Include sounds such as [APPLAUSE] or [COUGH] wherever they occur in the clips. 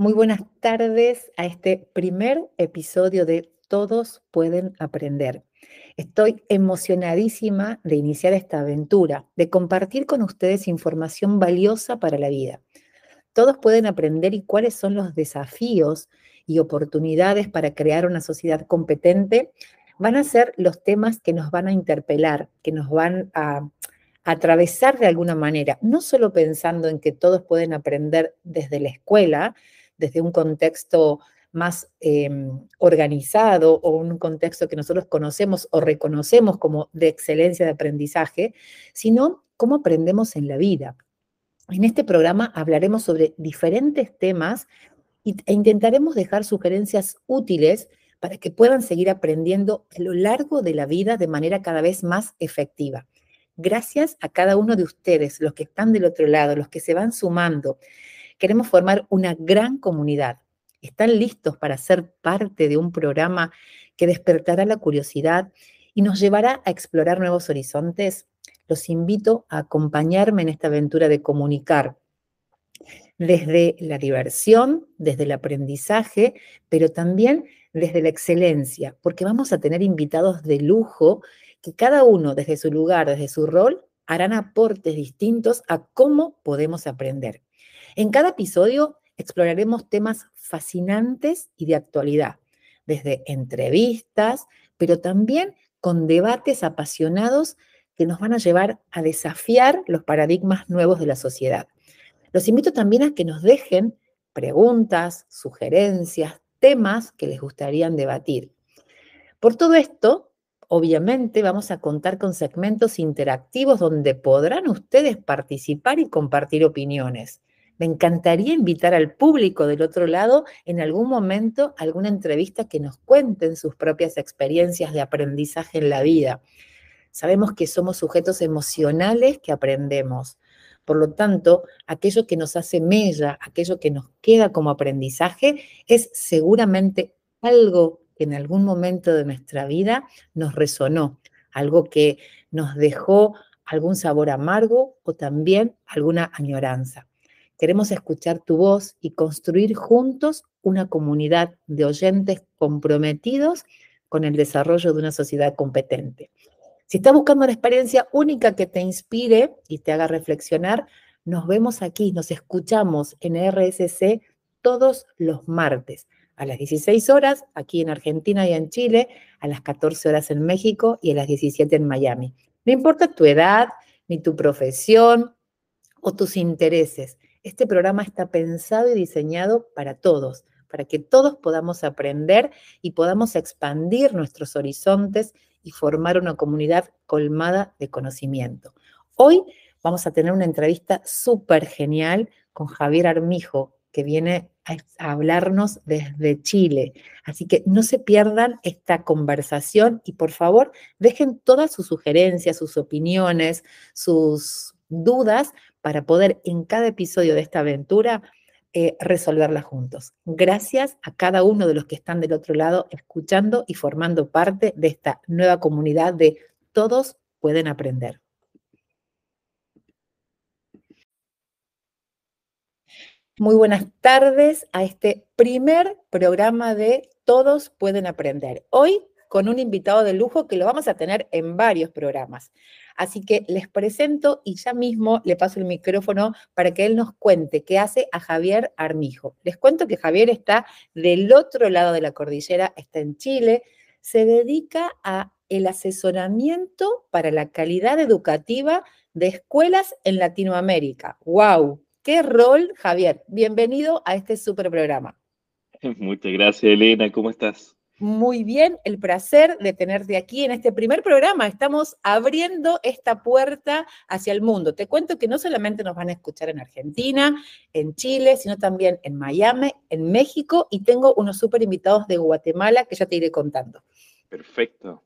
Muy buenas tardes a este primer episodio de Todos pueden aprender. Estoy emocionadísima de iniciar esta aventura, de compartir con ustedes información valiosa para la vida. Todos pueden aprender y cuáles son los desafíos y oportunidades para crear una sociedad competente van a ser los temas que nos van a interpelar, que nos van a atravesar de alguna manera, no solo pensando en que todos pueden aprender desde la escuela, desde un contexto más em, organizado o un contexto que nosotros conocemos o reconocemos como de excelencia de aprendizaje, sino cómo aprendemos en la vida. En este programa hablaremos sobre diferentes temas e intentaremos dejar sugerencias útiles para que puedan seguir aprendiendo a lo largo de la vida de manera cada vez más efectiva. Gracias a cada uno de ustedes, los que están del otro lado, los que se van sumando, Queremos formar una gran comunidad. ¿Están listos para ser parte de un programa que despertará la curiosidad y nos llevará a explorar nuevos horizontes? Los invito a acompañarme en esta aventura de comunicar desde la diversión, desde el aprendizaje, pero también desde la excelencia, porque vamos a tener invitados de lujo que cada uno desde su lugar, desde su rol, harán aportes distintos a cómo podemos aprender. En cada episodio exploraremos temas fascinantes y de actualidad, desde entrevistas, pero también con debates apasionados que nos van a llevar a desafiar los paradigmas nuevos de la sociedad. Los invito también a que nos dejen preguntas, sugerencias, temas que les gustaría debatir. Por todo esto, obviamente vamos a contar con segmentos interactivos donde podrán ustedes participar y compartir opiniones. Me encantaría invitar al público del otro lado en algún momento alguna entrevista que nos cuenten sus propias experiencias de aprendizaje en la vida. Sabemos que somos sujetos emocionales que aprendemos. Por lo tanto, aquello que nos hace mella, aquello que nos queda como aprendizaje, es seguramente algo que en algún momento de nuestra vida nos resonó, algo que nos dejó algún sabor amargo o también alguna añoranza. Queremos escuchar tu voz y construir juntos una comunidad de oyentes comprometidos con el desarrollo de una sociedad competente. Si estás buscando una experiencia única que te inspire y te haga reflexionar, nos vemos aquí, nos escuchamos en RSC todos los martes a las 16 horas aquí en Argentina y en Chile, a las 14 horas en México y a las 17 en Miami. No importa tu edad, ni tu profesión o tus intereses. Este programa está pensado y diseñado para todos, para que todos podamos aprender y podamos expandir nuestros horizontes y formar una comunidad colmada de conocimiento. Hoy vamos a tener una entrevista súper genial con Javier Armijo, que viene a hablarnos desde Chile. Así que no se pierdan esta conversación y por favor dejen todas sus sugerencias, sus opiniones, sus dudas para poder en cada episodio de esta aventura eh, resolverla juntos. Gracias a cada uno de los que están del otro lado escuchando y formando parte de esta nueva comunidad de todos pueden aprender. Muy buenas tardes a este primer programa de Todos pueden aprender. Hoy con un invitado de lujo que lo vamos a tener en varios programas. Así que les presento y ya mismo le paso el micrófono para que él nos cuente qué hace a Javier Armijo. Les cuento que Javier está del otro lado de la cordillera, está en Chile, se dedica a el asesoramiento para la calidad educativa de escuelas en Latinoamérica. ¡Wow! ¡Qué rol, Javier! Bienvenido a este super programa. [LAUGHS] Muchas gracias, Elena. ¿Cómo estás? Muy bien, el placer de tenerte aquí en este primer programa. Estamos abriendo esta puerta hacia el mundo. Te cuento que no solamente nos van a escuchar en Argentina, en Chile, sino también en Miami, en México y tengo unos súper invitados de Guatemala que ya te iré contando. Perfecto.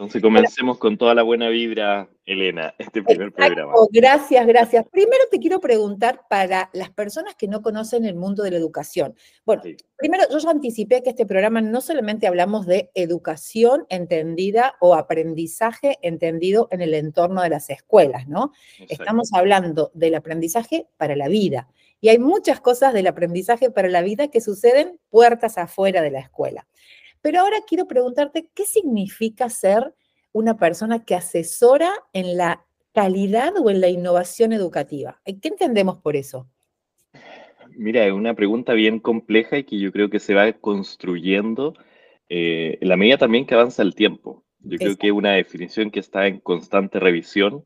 Entonces comencemos con toda la buena vibra, Elena, este primer programa. Gracias, gracias. Primero te quiero preguntar para las personas que no conocen el mundo de la educación. Bueno, primero yo ya anticipé que este programa no solamente hablamos de educación entendida o aprendizaje entendido en el entorno de las escuelas, ¿no? Estamos hablando del aprendizaje para la vida. Y hay muchas cosas del aprendizaje para la vida que suceden puertas afuera de la escuela. Pero ahora quiero preguntarte, ¿qué significa ser una persona que asesora en la calidad o en la innovación educativa? ¿Qué entendemos por eso? Mira, es una pregunta bien compleja y que yo creo que se va construyendo eh, en la medida también que avanza el tiempo. Yo creo que es una definición que está en constante revisión,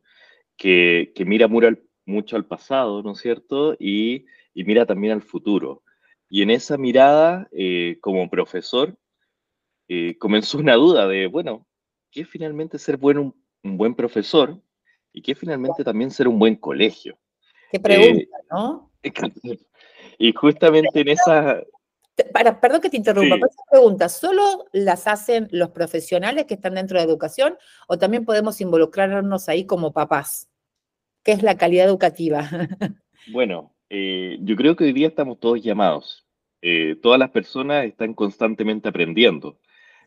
que, mira mucho al, pasado, ¿no es cierto? Y, mira también al futuro. Y en esa mirada, eh, como profesor, eh, comenzó una duda de, bueno, ¿qué es finalmente ser bueno, un, buen profesor? ¿Y qué es finalmente también ser un buen colegio? Qué pregunta, eh, ¿no? [LAUGHS] Y justamente en esa... Para, perdón que te interrumpa, pero esa pregunta, ¿solo las hacen los profesionales que están dentro de educación o también podemos involucrarnos ahí como papás? ¿Qué es la calidad educativa? [LAUGHS] Bueno, eh, yo creo que hoy día estamos todos llamados. todas las personas están constantemente aprendiendo.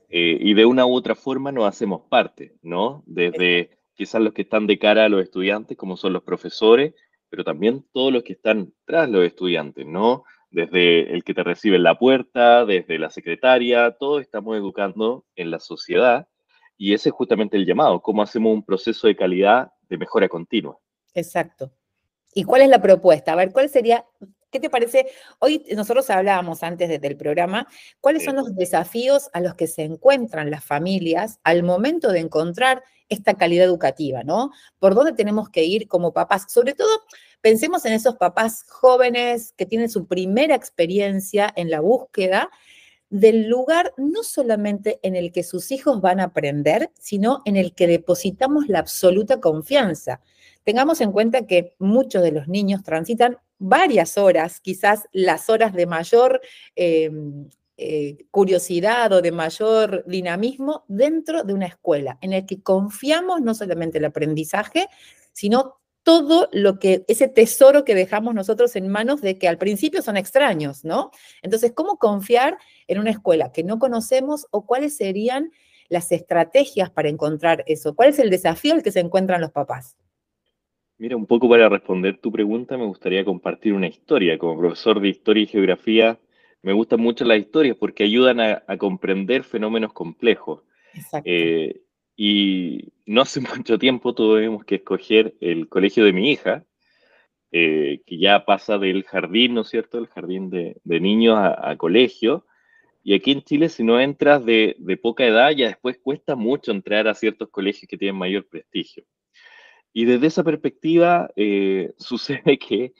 Eh, y de una u otra forma nos hacemos parte, ¿no? Desde quizás los que están de cara a los estudiantes, como son los profesores, pero también todos los que están tras los estudiantes, ¿no? Desde el que te recibe en la puerta, desde la secretaria, todos estamos educando en la sociedad y ese es justamente el llamado, cómo hacemos un proceso de calidad de mejora continua. Exacto. ¿Y cuál es la propuesta? A ver, ¿cuál sería ¿Qué te parece? Hoy nosotros hablábamos antes del programa, ¿cuáles son los desafíos a los que se encuentran las familias al momento de encontrar esta calidad educativa, ¿no? ¿Por dónde tenemos que ir como papás? Sobre todo, pensemos en esos papás jóvenes que tienen su primera experiencia en la búsqueda del lugar no solamente en el que sus hijos van a aprender, sino en el que depositamos la absoluta confianza. Tengamos en cuenta que muchos de los niños transitan varias horas, quizás las horas de mayor em, eh, curiosidad o de mayor dinamismo dentro de una escuela, en el que confiamos no solamente el aprendizaje, sino todo lo que, ese tesoro que dejamos nosotros en manos de que al principio son extraños, ¿no? Entonces, ¿cómo confiar en una escuela que no conocemos o cuáles serían las estrategias para encontrar eso? ¿Cuál es el desafío al que se encuentran los papás? Mira, un poco para responder tu pregunta, me gustaría compartir una historia. Como profesor de historia y geografía, me gustan mucho las historias porque ayudan a, comprender fenómenos complejos. Eh, y no hace [LAUGHS] mucho tiempo tuvimos que escoger el colegio de mi hija, eh, que ya pasa del jardín, ¿no es cierto? El jardín de, niños a, colegio. Y aquí en Chile, si no entras de, de poca edad, ya después cuesta mucho entrar a ciertos colegios que tienen mayor prestigio. Y desde esa perspectiva eh, [LAUGHS] sucede que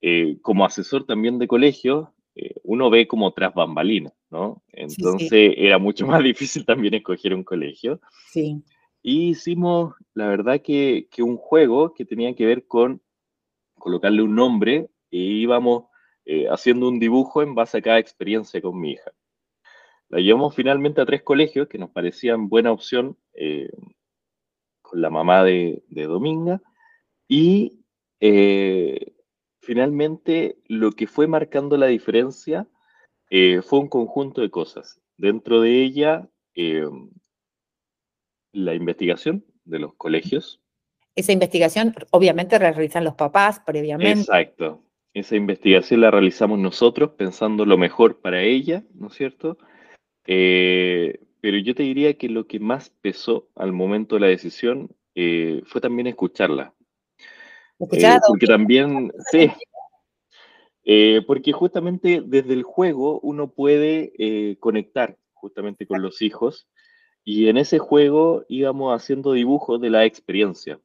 eh, como asesor también de colegio, eh, uno ve como tras bambalinas, ¿no? Entonces era mucho más [LAUGHS] difícil también escoger un colegio. Sí. Y hicimos, la verdad, que, que, un juego que tenía que ver con colocarle un nombre e íbamos haciendo un dibujo en base a cada experiencia con mi hija. La llevamos finalmente a tres colegios que nos parecían buena opción la mamá de, Dominga. Y eh, finalmente lo que fue marcando la diferencia eh, fue un conjunto de cosas. Dentro de ella, eh, la investigación de los colegios. Esa investigación obviamente la realizan los papás previamente. Exacto. Esa investigación la realizamos nosotros pensando lo mejor para ella, ¿no es cierto? Pero yo te diría que lo que más pesó al momento de la decisión eh, fue también escucharla. Eh, porque también, sí, eh, porque justamente desde el juego uno puede conectar justamente con los hijos y en ese juego íbamos haciendo dibujos de la experiencia.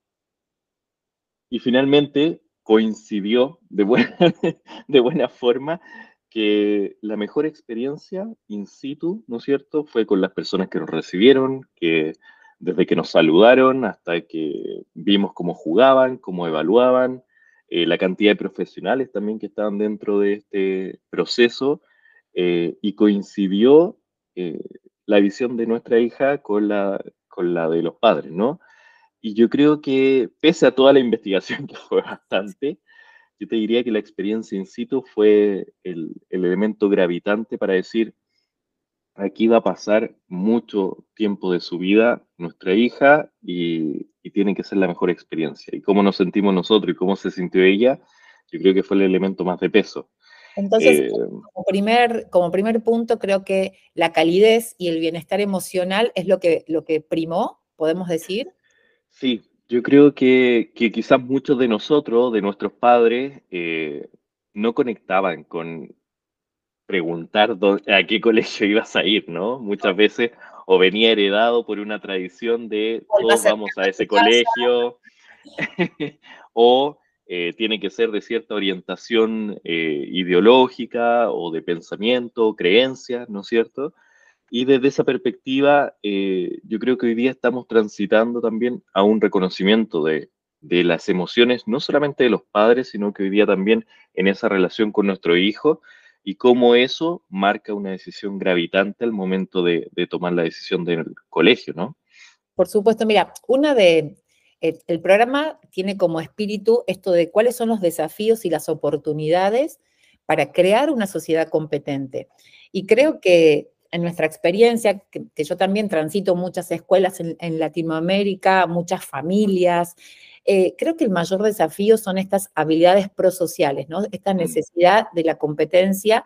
Y finalmente coincidió de buena, [LAUGHS] de buena forma que la mejor experiencia in situ, ¿no es cierto?, fue con las personas que nos recibieron, que desde que nos saludaron hasta que vimos cómo jugaban, cómo evaluaban, eh, la cantidad de profesionales también que estaban dentro de este proceso, eh, y coincidió eh, la visión de nuestra hija con la con la de los padres, ¿no? Y yo creo que, pese a toda la investigación, [LAUGHS] que fue bastante, yo te diría que la experiencia in situ fue el, elemento gravitante para decir, aquí va a pasar mucho tiempo de su vida nuestra hija y, tiene que ser la mejor experiencia. Y cómo nos sentimos nosotros y cómo se sintió ella, yo creo que fue el elemento más de peso. Entonces, eh, como, primer, como primer punto, creo que la calidez y el bienestar emocional es lo que, lo que primó, podemos decir. Sí, yo creo que, quizás muchos de nosotros, de nuestros padres, eh, no conectaban con preguntar a qué [LAUGHS] colegio ibas a ir, ¿no? Muchas veces o venía heredado por una tradición de todos vamos a ese colegio, [LAUGHS] o eh, tiene que ser de cierta orientación eh, ideológica o de pensamiento, creencias, ¿no es cierto? Y desde esa perspectiva, eh, yo creo que hoy día estamos transitando también a un reconocimiento de, las emociones, no solamente de los padres, sino que hoy día también en esa relación con nuestro hijo y cómo eso marca una decisión gravitante al momento de, tomar la decisión del colegio, ¿no? Por supuesto, mira, una de, eh, el programa tiene como espíritu esto de cuáles son los desafíos y las oportunidades para crear una sociedad competente. Y creo que en nuestra experiencia, que, yo también transito muchas escuelas en, Latinoamérica, muchas familias, eh, creo que el mayor desafío son estas habilidades prosociales, ¿no? Esta necesidad de la competencia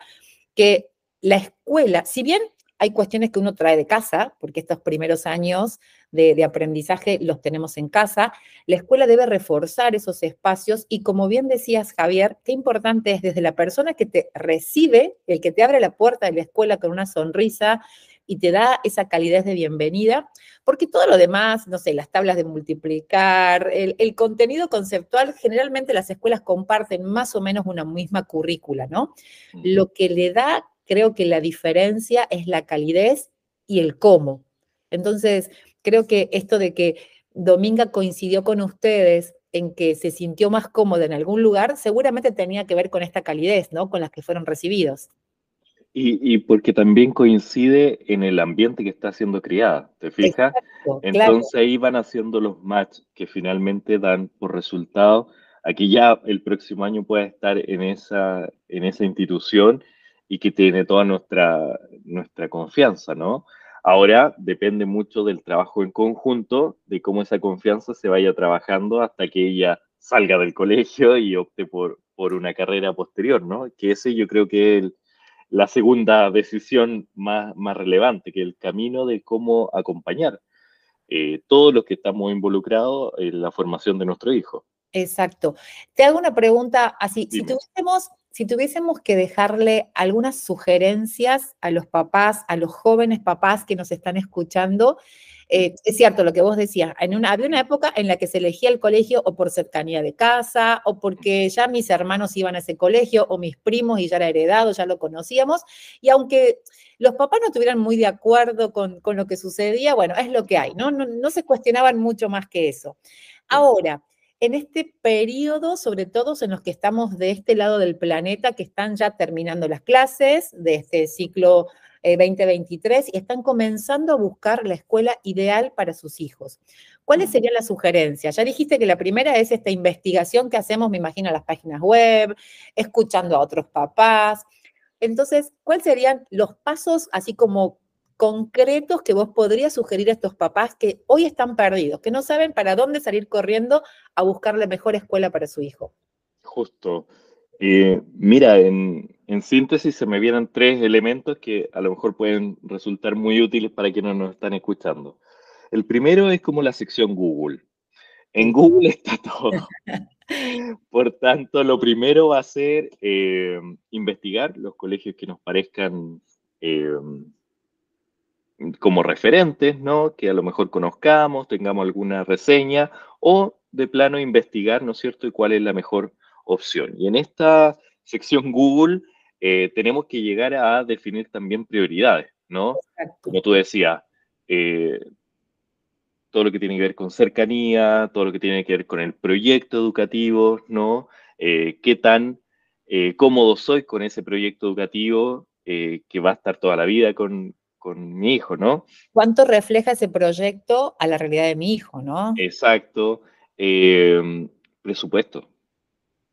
que la escuela, si bien hay cuestiones que uno trae de casa, porque estos primeros años de, aprendizaje los tenemos en casa. La escuela debe reforzar esos espacios y como bien decías, Javier, qué importante es desde la persona que te recibe, el que te abre la puerta de la escuela con una sonrisa y te da esa calidez de bienvenida, porque todo lo demás, no sé, las tablas de multiplicar, el, el, contenido conceptual, generalmente las escuelas comparten más o menos una misma currícula, ¿no? Lo que le da, creo que la diferencia es la calidez y el cómo. Entonces, creo que esto de que Dominga coincidió con ustedes en que se sintió más cómoda en algún lugar, seguramente tenía que ver con esta calidez, ¿no? Con las que fueron recibidos. Y, porque también coincide en el ambiente que está siendo criada, ¿te fijas? Entonces ahí van haciendo los match que finalmente dan por resultado aquí ya el próximo año pueda estar en esa, en esa institución y que tiene toda nuestra, nuestra confianza, ¿no? Ahora depende mucho del trabajo en conjunto, de cómo esa confianza se vaya trabajando hasta que ella salga del colegio y opte por, por una carrera posterior, ¿no? Que ese yo creo que es la segunda decisión más, más relevante, que el camino de cómo acompañar eh, todos los que estamos involucrados en la formación de nuestro hijo. Exacto. Te hago una pregunta así, si tuviésemos si tuviésemos que dejarle algunas sugerencias a los papás, a los jóvenes papás que nos están escuchando, eh, es cierto lo que vos decías, en una, había una época en la que se elegía el colegio o por cercanía de casa, o porque ya mis hermanos iban a ese colegio, o mis primos y ya era heredado, ya lo conocíamos, y aunque los papás no estuvieran muy de acuerdo con, lo que sucedía, bueno, es lo que hay, ¿no? No, no se cuestionaban mucho más que eso. Ahora, en este periodo, sobre todo en los que estamos de este lado del planeta, que están ya terminando las clases de este ciclo 2023 eh, y están comenzando a buscar la escuela ideal para sus hijos. ¿Cuáles serían las sugerencias? Ya dijiste que la primera es esta investigación que hacemos, me imagino, en las páginas web, escuchando a otros papás. Entonces, ¿cuáles serían los pasos, así como concretos que vos podrías sugerir a estos papás que hoy están perdidos, que no saben para dónde salir corriendo a buscar la mejor escuela para su hijo? Justo. Eh, mira, en, síntesis se me vienen tres elementos que a lo mejor pueden resultar muy útiles para quienes nos están escuchando. El primero es como la sección Google. En Google está todo. [LAUGHS] Por tanto, lo primero va a ser eh, investigar los colegios que nos parezcan eh, como referentes, ¿no? Que a lo mejor conozcamos, tengamos alguna reseña o de plano investigar, ¿no es cierto?, y cuál es la mejor opción. Y en esta sección Google eh, tenemos que llegar a definir también prioridades, ¿no? Como tú decías, eh, todo lo que tiene que ver con cercanía, todo lo que tiene que ver con el proyecto educativo, ¿no? Eh, qué tan cómodo soy con ese proyecto educativo que va a estar toda la vida con, con mi hijo, ¿no? ¿Cuánto refleja ese proyecto a la realidad de mi hijo, no? Exacto. Em, presupuesto.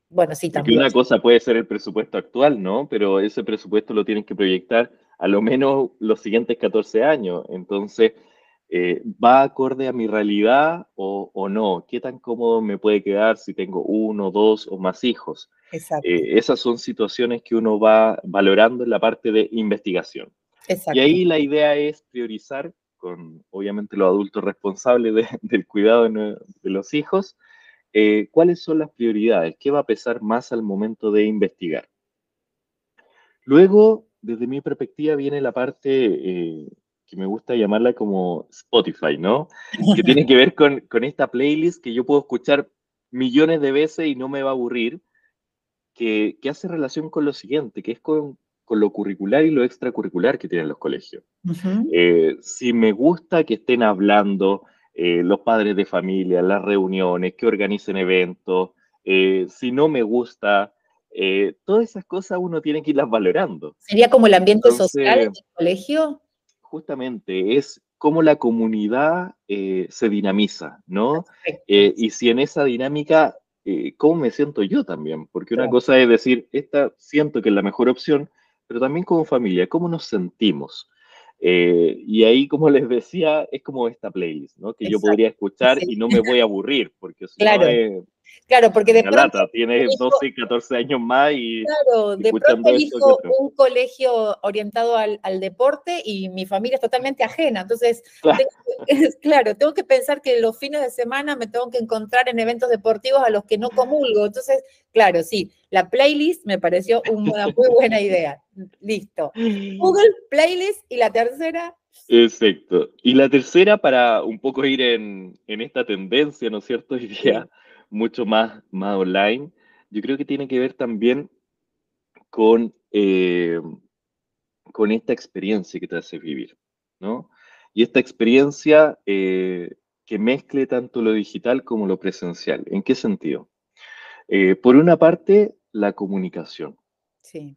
Bueno, sí, Porque también. una cosa puede ser el presupuesto actual, ¿no? Pero ese presupuesto lo tienen que proyectar a lo menos los siguientes 14 años. Entonces, eh, ¿va acorde a mi realidad o, o no? ¿Qué tan cómodo me puede quedar si tengo uno, dos o más hijos? Exacto, Eh, esas son situaciones que uno va valorando en la parte de investigación. Exacto. Y ahí la idea es priorizar con, obviamente, los adultos responsables de- [LAUGHS] del cuidado de los hijos, eh, cuáles son las prioridades, qué va a pesar más al momento de investigar. Luego, desde mi perspectiva, viene la parte eh, que me gusta llamarla como Spotify, ¿no? Que tiene que ver con, con esta playlist que yo puedo escuchar millones de veces y no me va a aburrir, que, que hace relación con lo siguiente, que es con, con lo curricular y lo extracurricular que tienen los colegios. Eh, si me gusta que estén hablando eh, los padres de familia, las reuniones, que organicen eventos, eh, si no me gusta, todas esas cosas uno tiene que irlas valorando. ¿Sería como el ambiente Entonces- social del colegio? Justamente es cómo la comunidad se dinamiza, ¿no? Y si en esa dinámica, ¿cómo me siento yo también? Porque una Claro. cosa es decir, esta siento que es la mejor opción, pero también como familia, ¿cómo nos sentimos? Eh, y ahí, como les decía, es como esta playlist, ¿no? Que yo podría escuchar sí. y no me voy a aburrir, porque si Claro, no es Claro, porque de pronto lata, tienes hijo- 12, 14 años más y Claro, de pronto elijo un colegio orientado al, al deporte y mi familia es totalmente ajena. Entonces, Claro. tengo que- [LAUGHS] claro, tengo que pensar que los fines de semana me tengo que encontrar en eventos deportivos a los que no comulgo. Entonces, claro, sí, la playlist me pareció una muy [LAUGHS] buena idea. Listo. Google Playlist y la tercera, Exacto. Y la tercera, para un poco ir en, en esta tendencia, ¿no es cierto? [LAUGHS] Día mucho más, más online, yo creo que tiene que ver también con, eh, con esta experiencia que te hace vivir, ¿no? Y esta experiencia eh, que mezcle tanto lo digital como lo presencial. ¿En qué sentido? Eh, por una parte, la comunicación. sí,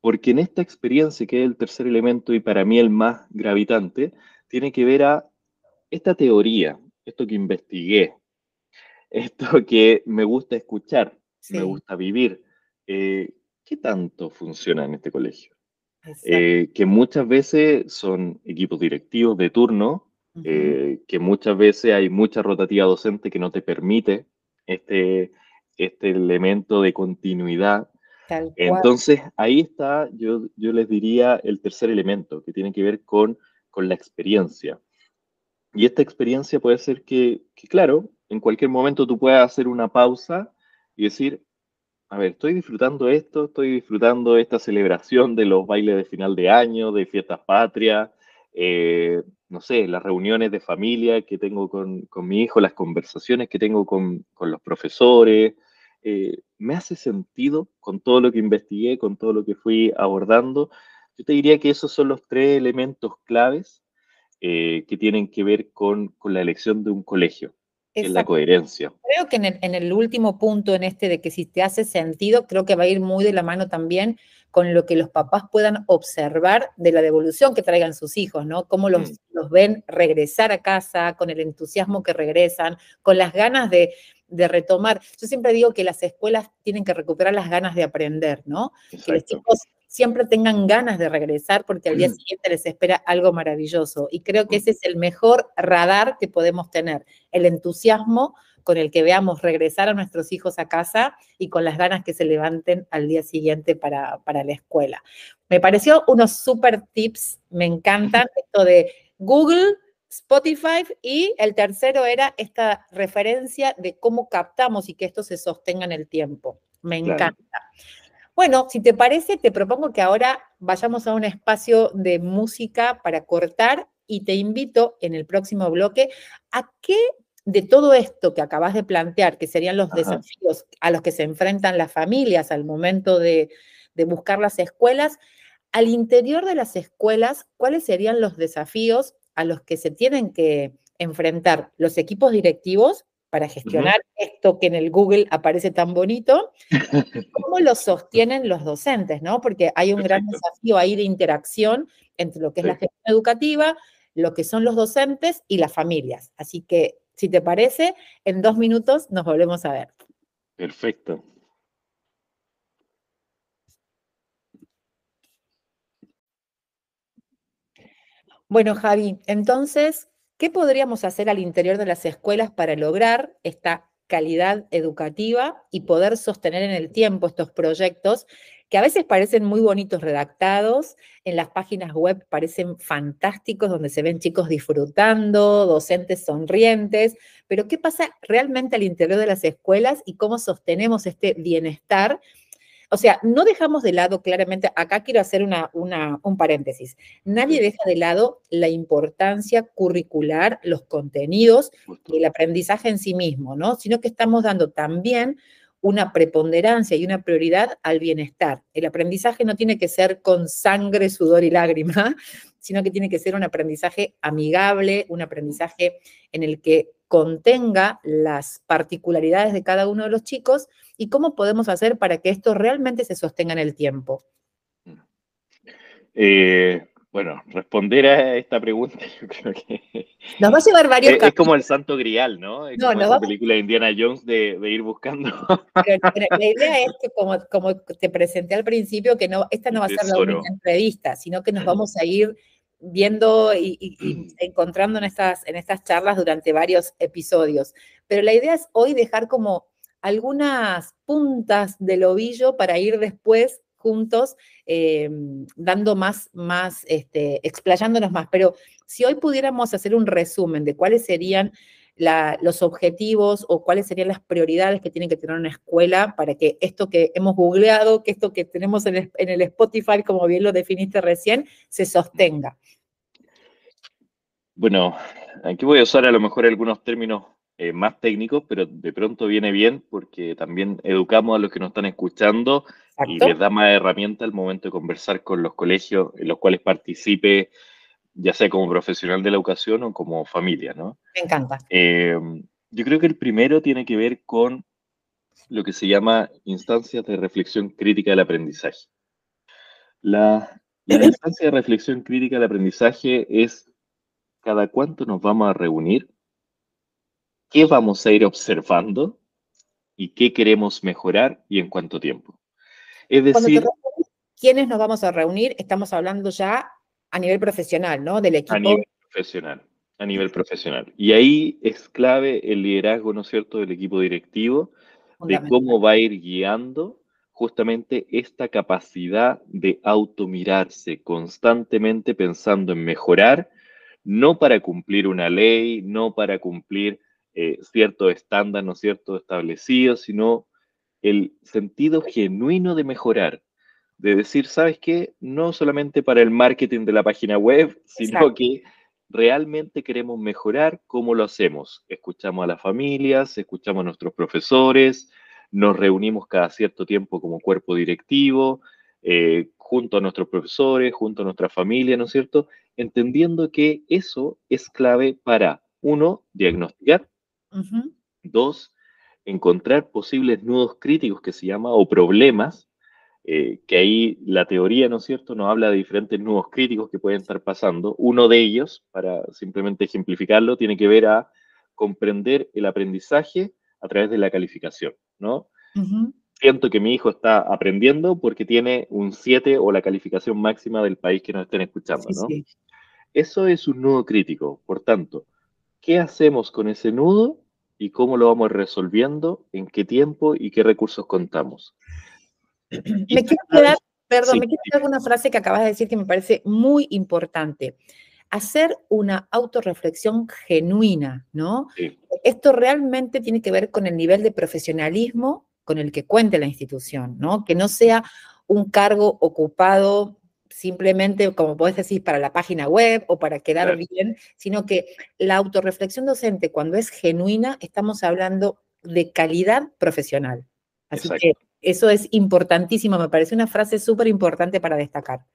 Porque en esta experiencia, que es el tercer elemento y para mí el más gravitante, tiene que ver a esta teoría, esto que investigué, esto [LAUGHS] que me gusta escuchar, me sí, gusta vivir. eh, ¿Qué tanto funciona en este colegio? Eh, que muchas veces son equipos directivos de turno, Ujú, eh, que muchas veces hay mucha rotativa docente que no te permite este, este elemento de continuidad tal cual. entonces, ahí está, yo, yo les diría, el tercer elemento, que tiene que ver con, con la experiencia. Y esta experiencia puede ser que, que, claro, en cualquier momento tú puedas hacer una pausa y decir, a ver, estoy disfrutando esto, estoy disfrutando esta celebración de los bailes de final de año, de fiestas patrias, eh, no sé, las reuniones de familia que tengo con, con mi hijo, las conversaciones que tengo con, con los profesores, eh, me hace sentido con todo lo que investigué, con todo lo que fui abordando. Yo te diría que esos son los tres elementos claves eh, que tienen que ver con, con, la elección de un colegio, es la coherencia. Creo que en el, en el último punto, en este de que si te hace sentido, creo que va a ir muy de la mano también con lo que los papás puedan observar de la devolución que traigan sus hijos, ¿no? Cómo los, Mm. los ven regresar a casa, con el entusiasmo que regresan, con las ganas de, de retomar. Yo siempre digo que las escuelas tienen que recuperar las ganas de aprender, ¿no? Que los chicos siempre tengan ganas de regresar porque al día Mm. siguiente les espera algo maravilloso. Y creo que Mm. ese es el mejor radar que podemos tener, el entusiasmo con el que veamos regresar a nuestros hijos a casa y con las ganas que se levanten al día siguiente para, para la escuela. Me pareció unos super tips, me encantan, [LAUGHS] esto de Google, Spotify y el tercero era esta referencia de cómo captamos y que esto se sostenga en el tiempo. Me Claro. encanta. Bueno, si te parece, te propongo que ahora vayamos a un espacio de música para cortar y te invito en el próximo bloque a que de todo esto que acabas de plantear, que serían los Ajá. desafíos a los que se enfrentan las familias al momento de, de buscar las escuelas, al interior de las escuelas, ¿cuáles serían los desafíos a los que se tienen que enfrentar los equipos directivos para gestionar esto que en el Google aparece tan bonito, [LAUGHS] cómo lo sostienen los docentes, ¿no? Porque hay un gran desafío ahí de interacción entre lo que es la gestión educativa, lo que son los docentes y las familias. Así que, si te parece, en dos minutos nos volvemos a ver. Perfecto. Bueno, Javi, entonces, ¿qué podríamos hacer al interior de las escuelas para lograr esta calidad educativa y poder sostener en el tiempo estos proyectos que a veces parecen muy bonitos redactados, en las páginas web parecen fantásticos, donde se ven chicos disfrutando, docentes sonrientes, pero ¿qué pasa realmente al interior de las escuelas y cómo sostenemos este bienestar? O sea, no dejamos de lado claramente, acá quiero hacer una, un paréntesis, nadie deja de lado la importancia curricular, los contenidos y el aprendizaje en sí mismo, ¿no? Sino que estamos dando también una preponderancia y una prioridad al bienestar. El aprendizaje no tiene que ser con sangre, sudor y lágrima, sino que tiene que ser un aprendizaje amigable, un aprendizaje en el que contenga las particularidades de cada uno de los chicos y cómo podemos hacer para que esto realmente se sostenga en el tiempo. Eh, bueno, responder a esta pregunta, [LAUGHS] yo creo que. Nos va a llevar varios Es, es como el santo grial, ¿no? Es no, como esa película de Indiana Jones de, ir buscando. [LAUGHS] la idea es que, como, como te presenté al principio, que no, esta no va a ser la única entrevista, sino que nos vamos a ir viendo y, encontrando en estas, en estas charlas durante varios episodios. Pero la idea es hoy dejar como algunas puntas del ovillo para ir después juntos, eh, dando más, más, este, explayándonos más. Pero si hoy pudiéramos hacer un resumen de cuáles serían los objetivos o cuáles serían las prioridades que tiene que tener una escuela para que esto que hemos googleado, que esto que tenemos en el, en el Spotify, como bien lo definiste recién, se sostenga. Bueno, aquí voy a usar a lo mejor algunos términos eh, más técnicos, pero de pronto viene bien porque también educamos a los que nos están escuchando y les da más herramientas al momento de conversar con los colegios en los cuales participe, ya sea como profesional de la educación o como familia, ¿no? Me encanta. Eh, yo creo que el primero tiene que ver con lo que se llama instancias de reflexión crítica del aprendizaje. La, la [CLEARS THROAT] instancia de reflexión crítica del aprendizaje es cada cuánto nos vamos a reunir qué vamos a ir observando y qué queremos mejorar y en cuánto tiempo. Es decir, ¿quiénes nos vamos a reunir? Estamos hablando ya a nivel profesional, ¿no? Del equipo. A nivel profesional, a nivel profesional. Y ahí es clave el liderazgo, ¿no es cierto?, del equipo directivo, de cómo va a ir guiando justamente esta capacidad de automirarse constantemente pensando en mejorar, no para cumplir una ley, no para cumplir eh, ciertos estándares, ¿no cierto?, establecidos, sino el sentido genuino de mejorar, de decir, ¿sabes qué? No solamente para el marketing de la página web, sino que realmente queremos mejorar cómo lo hacemos. Escuchamos a las familias, escuchamos a nuestros profesores, nos reunimos cada cierto tiempo como cuerpo directivo, eh, junto a nuestros profesores, junto a nuestra familia, ¿no es cierto? Entendiendo que eso es clave para, uno, diagnosticar, Dos, encontrar posibles nudos críticos que se llama, o problemas, eh, que ahí la teoría, ¿no es cierto?, nos habla de diferentes nudos críticos que pueden estar pasando. Uno de ellos, para simplemente ejemplificarlo, tiene que ver a comprender el aprendizaje a través de la calificación, ¿no? Siento que mi hijo está aprendiendo porque tiene un 7 o la calificación máxima del país que nos estén escuchando, ¿no? Eso es un nudo crítico. Por tanto, ¿qué hacemos con ese nudo y cómo lo vamos resolviendo, en qué tiempo y qué recursos contamos. [CLEARS THROAT] Me quiero quedar, perdón, me quiero quedar con una frase que acabas de decir que me parece muy importante. Hacer una autorreflexión genuina, ¿no? Esto realmente tiene que ver con el nivel de profesionalismo con el que cuente la institución, ¿no? Que no sea un cargo ocupado simplemente, como puedes decir, para la página web o para quedar bien, sino que la autorreflexión docente, cuando es genuina, estamos hablando de calidad profesional. Así que eso es importantísimo, me parece una frase súper importante para destacar.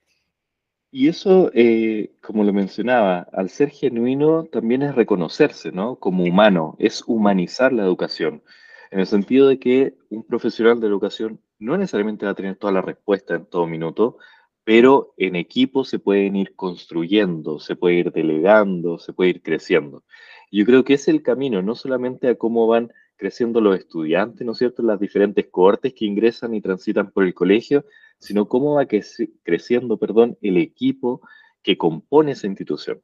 Y eso, eh, como lo mencionaba, al ser genuino también es reconocerse, ¿no? Como humano, es humanizar la educación, en el sentido de que un profesional de educación no necesariamente va a tener toda la respuesta en todo minuto, pero en equipo se pueden ir construyendo, se puede ir delegando, se puede ir creciendo. Yo creo que es el camino, no solamente a cómo van creciendo los estudiantes, ¿no es cierto?, las diferentes cohortes que ingresan y transitan por el colegio, sino cómo va creciendo, perdón, el equipo que compone esa institución.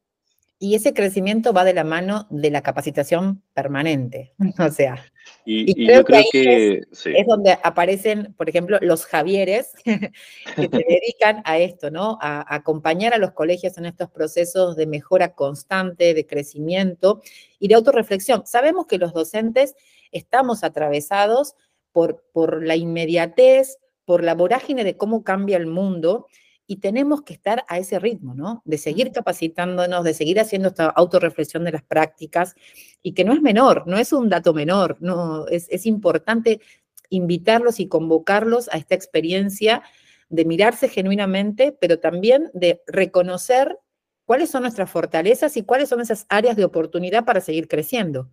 Y ese crecimiento va de la mano de la capacitación permanente, [LAUGHS] o sea. Y, yo creo que, es, donde aparecen, por ejemplo, los Javieres [LAUGHS] que se dedican a esto, ¿no? A, acompañar a los colegios en estos procesos de mejora constante, de crecimiento y de autorreflexión. Sabemos que los docentes estamos atravesados por, por la inmediatez, por la vorágine de cómo cambia el mundo y tenemos que estar a ese ritmo, ¿no? De seguir capacitándonos, de seguir haciendo esta autorreflexión de las prácticas y que no es menor, no es un dato menor, no, es, es importante invitarlos y convocarlos a esta experiencia de mirarse genuinamente, pero también de reconocer cuáles son nuestras fortalezas y cuáles son esas áreas de oportunidad para seguir creciendo.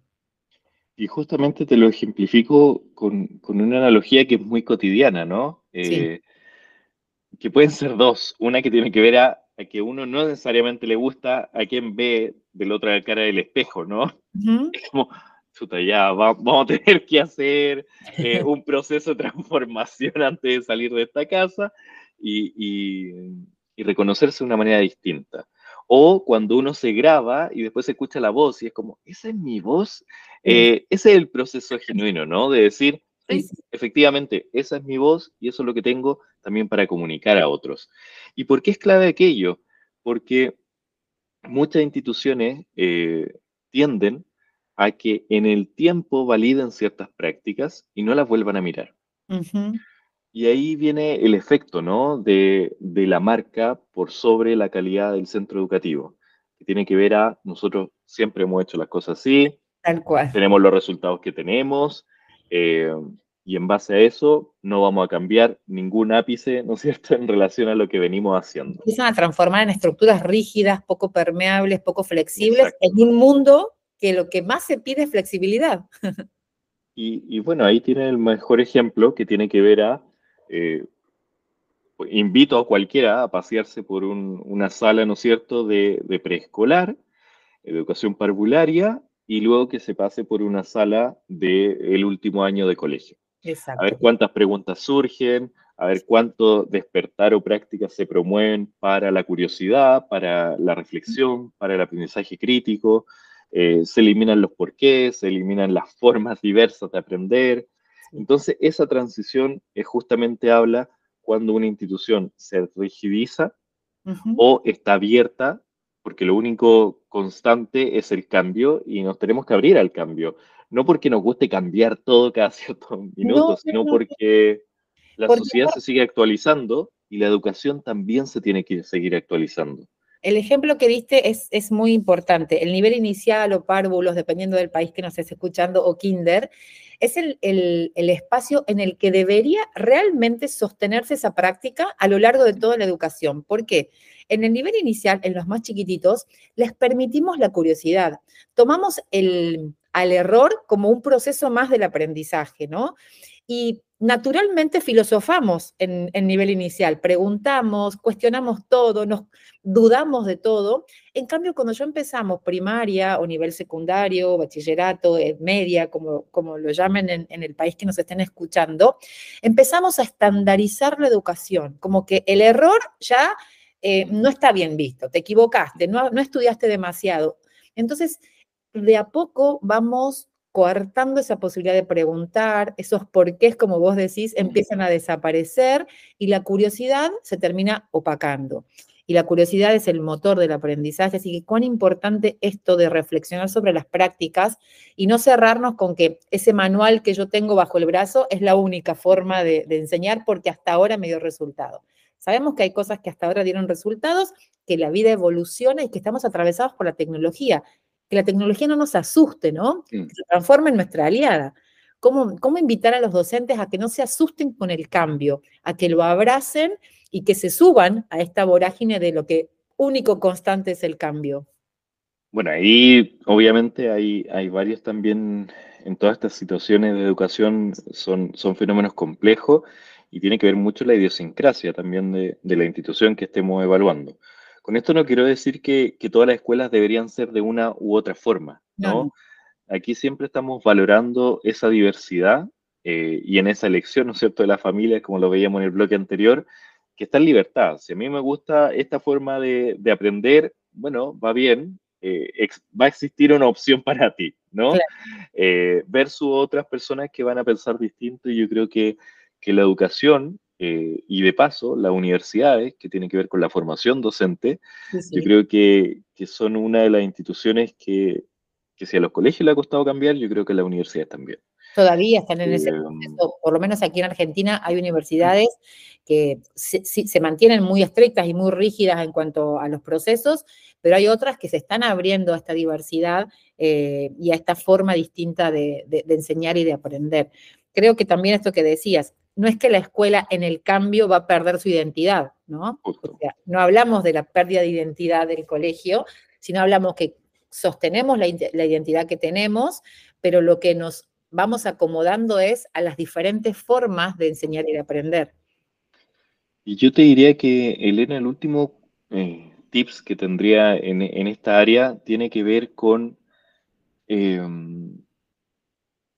Y justamente te lo ejemplifico con, con una analogía que es muy cotidiana, ¿no? Eh, que pueden ser dos. Una que tiene que ver a, que uno no necesariamente le gusta a quien ve del otro la cara del espejo, ¿no? Es como, chuta, ya, vamos a tener que hacer eh, [LAUGHS] un proceso de transformación antes de salir de esta casa y, y, y reconocerse de una manera distinta. O cuando uno se graba y después se escucha la voz y es como, ¿esa es mi voz? Eh, ese es el proceso genuino, ¿no? De decir, sí, efectivamente, esa es mi voz y eso es lo que tengo también para comunicar a otros. ¿Y por qué es clave aquello? Porque muchas instituciones eh, tienden a que en el tiempo validen ciertas prácticas y no las vuelvan a mirar. Y ahí viene el efecto, ¿no? De, la marca por sobre la calidad del centro educativo, que tiene que ver a nosotros siempre hemos hecho las cosas así, Tal cual. tenemos los resultados que tenemos, eh, y en base a eso no vamos a cambiar ningún ápice, ¿no es cierto?, [LAUGHS] en relación a lo que venimos haciendo. Empiezan a transformar en estructuras rígidas, poco permeables, poco flexibles, en un mundo que lo que más se pide es flexibilidad. [LAUGHS] Y, y bueno, ahí tiene el mejor ejemplo que tiene que ver a eh, invito a cualquiera a pasearse por una sala, ¿no es cierto?, de, preescolar, educación parvularia, y luego que se pase por una sala del último año de colegio. A ver cuántas preguntas surgen, a ver cuánto despertar o prácticas se promueven para la curiosidad, para la reflexión, para el aprendizaje crítico. Eh, se eliminan los porqués, se eliminan las [LAUGHS] formas diversas de aprender, entonces, esa transición justamente habla cuando una institución se rigidiza o está abierta, porque lo único constante es el cambio y nos tenemos que abrir al cambio. No porque nos guste cambiar todo cada [LAUGHS] ciertos minutos, sino porque la sociedad se sigue actualizando y la educación también se tiene que seguir actualizando. El ejemplo que diste es, es, muy importante. El nivel inicial o párvulos, dependiendo del país que nos estés escuchando, o kinder, es el, espacio en el que debería realmente sostenerse esa práctica a lo largo de toda la educación. ¿Por qué? En el nivel inicial, en los más chiquititos, les permitimos la curiosidad. Tomamos el, al error como un proceso más del aprendizaje, ¿no? Y naturalmente filosofamos en, nivel inicial, preguntamos, cuestionamos todo, nos dudamos de todo. En cambio, cuando ya empezamos primaria o nivel secundario, bachillerato, eh, media, como, como lo llamen en, el país que nos estén escuchando, empezamos a estandarizar la educación, como que el error ya eh, no está bien visto, te equivocaste, no, no estudiaste demasiado. Entonces, de a poco vamos coartando esa posibilidad de preguntar, esos porqués, como vos decís, empiezan a desaparecer y la curiosidad se termina opacando. Y la curiosidad es el motor del aprendizaje, así que cuán importante esto de reflexionar sobre las prácticas y no cerrarnos con que ese manual que yo tengo bajo el brazo es la única forma de, de enseñar porque hasta ahora me dio resultado. Sabemos que hay cosas que hasta ahora dieron resultados, que la vida evoluciona y que estamos atravesados por la tecnología que la tecnología no nos asuste, ¿no? Que se transforme en nuestra aliada. ¿Cómo, ¿Cómo invitar a los docentes a que no se asusten con el cambio, a que lo abracen y que se suban a esta vorágine de lo que único constante es el cambio. Bueno, ahí obviamente hay, hay varios también, en todas estas situaciones de educación son, son fenómenos complejos y tiene que ver mucho la idiosincrasia también de, la institución que estemos evaluando. Con esto no quiero decir que, todas las escuelas deberían ser de una u otra forma, ¿no? Aquí siempre estamos valorando esa diversidad eh, y en esa elección, ¿no es cierto?, de la familia, como lo veíamos en el bloque anterior, que está en libertad. Si a mí me gusta esta forma de, aprender, bueno, va bien, eh, va a existir una opción [LAUGHS] para ti, ¿no? Eh, versus otras personas que van a pensar distinto y yo creo que, que la educación y de paso las universidades, que tienen que ver con la formación docente, yo creo que, que, son una de las instituciones que, que si a los colegios le ha costado cambiar, yo creo que a las universidades también. Todavía están en ese em, proceso, por lo menos aquí en Argentina hay universidades que se, mantienen muy estrictas y muy rígidas en cuanto a los procesos, pero hay otras que se están abriendo a esta diversidad eh, y a esta forma distinta de, enseñar y de aprender. Creo que también esto que decías, no es que la escuela en el cambio va a perder su identidad, ¿no? no hablamos de la pérdida de identidad del colegio, sino hablamos que sostenemos la, identidad que tenemos, pero lo que nos vamos acomodando es a las diferentes formas de enseñar y de aprender. Y yo te diría que, Elena, el último eh, tips que tendría en, esta área tiene que ver con em,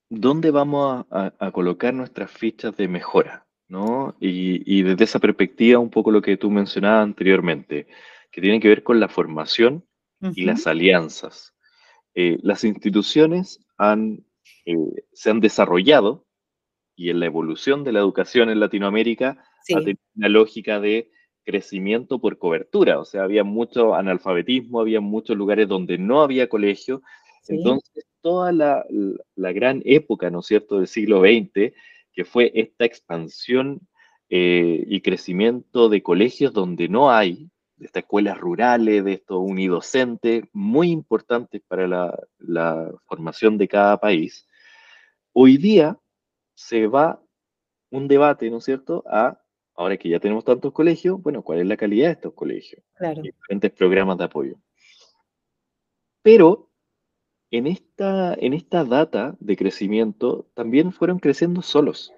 dónde vamos a, colocar nuestras fichas de mejora, ¿no? Y, desde esa perspectiva, un poco lo que tú mencionabas anteriormente, que tiene que ver con la formación y las alianzas. Eh, las instituciones han, eh, se han desarrollado y en la evolución de la educación en Latinoamérica ha tenido una lógica de crecimiento por cobertura, o sea, había mucho analfabetismo, había muchos lugares donde no había colegio, entonces toda la, la, gran época, ¿no es cierto?, del siglo XX, que fue esta expansión eh, y crecimiento de colegios donde no hay, de estas escuelas rurales, de estos unidocentes, muy importantes para la, formación de cada país, hoy día se va un debate, ¿no es cierto?, a, ahora que ya tenemos tantos colegios, bueno, ¿cuál es la calidad de estos colegios? Claro. Diferentes programas de apoyo. Pero en esta, en esta data de crecimiento también fueron creciendo solos.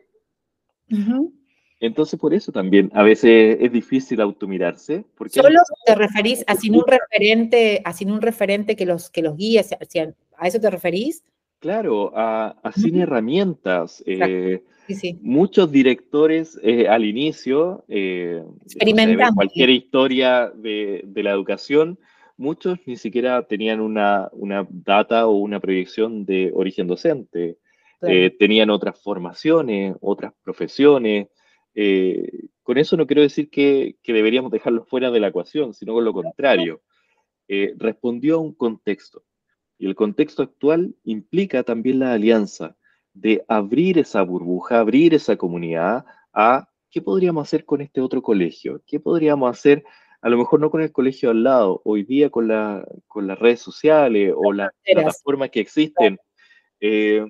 Entonces, por eso también a veces es difícil automirarse. Porque ¿Solo te referís a sin un referente, a sin un referente que los, que los guíe? ¿A eso te referís? Claro, a, sin herramientas. Eh, muchos directores eh, al inicio, eh, cualquier historia de, la educación, muchos ni siquiera tenían una, data o una proyección de origen docente. tenían otras formaciones, otras profesiones, eh, con eso no quiero decir que, deberíamos dejarlo fuera de la ecuación, sino con lo contrario. Eh, respondió a un contexto. Y el contexto actual implica también la alianza de abrir esa burbuja, abrir esa comunidad a qué podríamos hacer con este otro colegio, qué podríamos hacer, a lo mejor no con el colegio al lado, hoy día con, la, con las redes sociales o las plataformas que existen. Eh,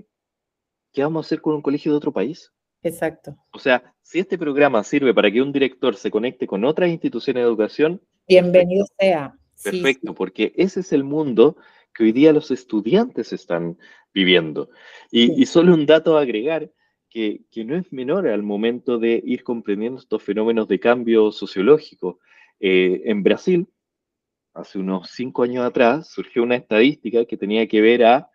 ¿Qué vamos a hacer con un colegio de otro país? Exacto. O sea, si este programa sirve para que un director se conecte con otras instituciones de educación, bienvenido sea. Perfecto, porque ese es el mundo que hoy día los estudiantes están viviendo. Y, solo un dato a agregar, que, no es menor al momento de ir comprendiendo estos fenómenos de cambio sociológico. Eh, en Brasil, hace unos cinco años atrás, surgió una estadística que tenía que ver a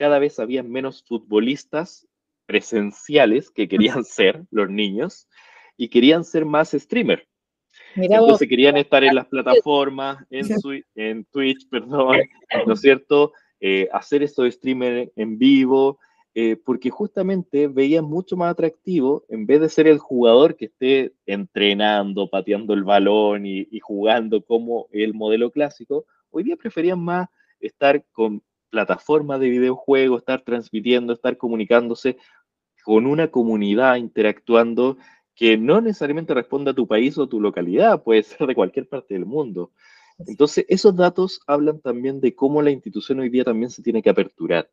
cada vez había menos futbolistas presenciales que querían [LAUGHS] ser los niños y querían ser más streamer. Entonces querían estar en las [LAUGHS] plataformas, en, en Twitch, perdón, ¿no es cierto? Eh, hacer esto de streamer en vivo, eh, porque justamente veían mucho más atractivo, en vez de ser el jugador que esté entrenando, pateando el balón y, y jugando como el modelo clásico, hoy día preferían más estar con plataformas de videojuegos, estar transmitiendo, estar comunicándose, con una comunidad interactuando que no necesariamente responde a tu país o tu localidad, puede [LAUGHS] ser de cualquier parte del mundo. Entonces, esos datos hablan también de cómo la institución hoy día también se tiene que aperturar.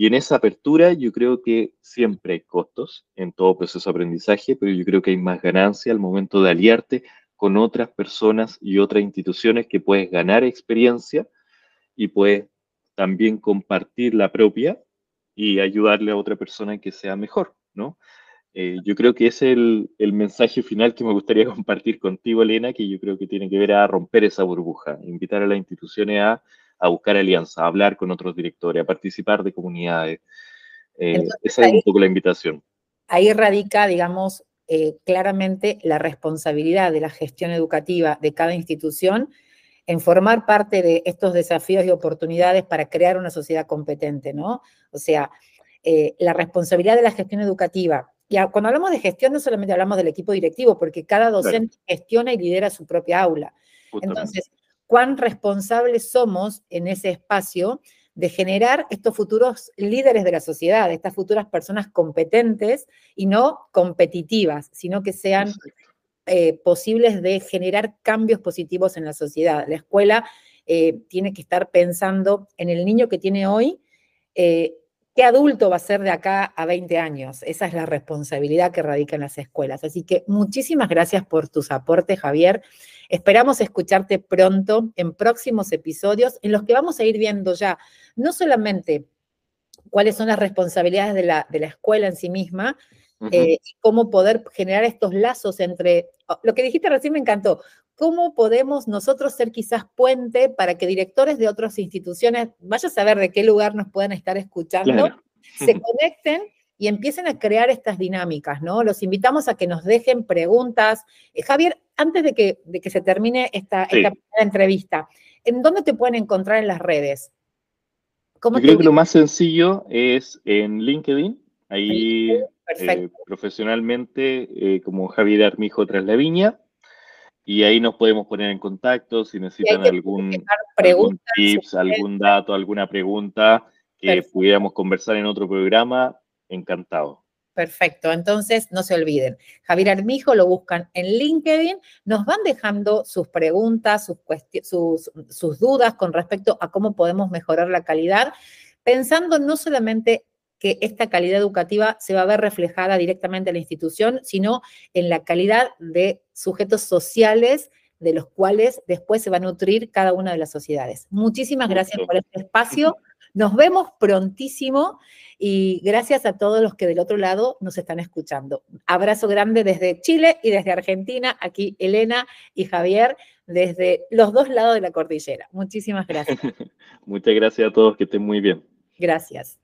Y en esa apertura yo creo que siempre hay costos en todo proceso de aprendizaje, pero yo creo que hay más ganancia al momento de aliarte con otras personas y otras instituciones que puedes ganar experiencia y puedes también compartir la propia y ayudarle a otra persona que sea mejor, ¿no? Eh, yo creo que es el, el, mensaje final que me gustaría [LAUGHS] compartir contigo, Elena, que yo creo que tiene que ver a romper esa burbuja, invitar a las instituciones a, a buscar alianzas, a hablar con otros directores, a participar de comunidades. Eh, esa es un poco la invitación. Ahí radica, digamos, eh, claramente la responsabilidad de la gestión educativa de cada institución en formar parte de estos desafíos y oportunidades para crear una sociedad competente, ¿no? O sea, eh, la responsabilidad de la gestión educativa. Y cuando hablamos de gestión, no solamente hablamos del equipo directivo, porque cada docente gestiona y lidera su propia aula. Entonces, ¿cuán responsables somos en ese espacio de generar estos futuros líderes de la sociedad, estas futuras personas competentes y no competitivas, sino que sean eh, posibles de generar cambios positivos en la sociedad. La escuela eh, tiene que estar pensando en el niño que tiene hoy, eh, qué adulto va a ser de acá a 20 años. Esa es la responsabilidad que radica en las escuelas. Así que muchísimas gracias por tus aportes, Javier. Esperamos escucharte pronto en próximos episodios en los que vamos a ir viendo ya no solamente cuáles son las responsabilidades de la, de la escuela en sí misma, eh, y cómo poder generar estos lazos entre, oh, lo que dijiste recién me encantó, cómo podemos nosotros ser quizás puente para que directores de otras instituciones, vaya a saber de qué lugar nos puedan estar escuchando, se [LAUGHS] conecten y empiecen a crear estas dinámicas, ¿no? Los invitamos a que nos dejen preguntas. Eh, Javier, antes de que, de que se termine esta, esta entrevista, ¿en dónde te pueden encontrar en las redes? Yo creo que lo más sencillo es en LinkedIn, ahí eh, profesionalmente eh, como Javier Armijo tras la viña, y ahí nos podemos poner en contacto si necesitan algún, algún, tips, algún dato, alguna pregunta que pudiéramos conversar en otro programa, encantado. Perfecto, entonces no se olviden. Javier Armijo lo buscan en LinkedIn, nos van dejando sus preguntas, sus, sus, sus dudas con respecto a cómo podemos mejorar la calidad, pensando no solamente que esta calidad educativa se va a ver reflejada directamente en la institución, sino en la calidad de sujetos sociales de los cuales después se va a nutrir cada una de las sociedades. Muchísimas gracias por este espacio. Nos vemos prontísimo y gracias a todos los que del otro lado nos están escuchando. Abrazo grande desde Chile y desde Argentina. Aquí Elena y Javier desde los dos lados de la cordillera. Muchísimas gracias. [LAUGHS] Muchas gracias a todos, que estén muy bien. Gracias.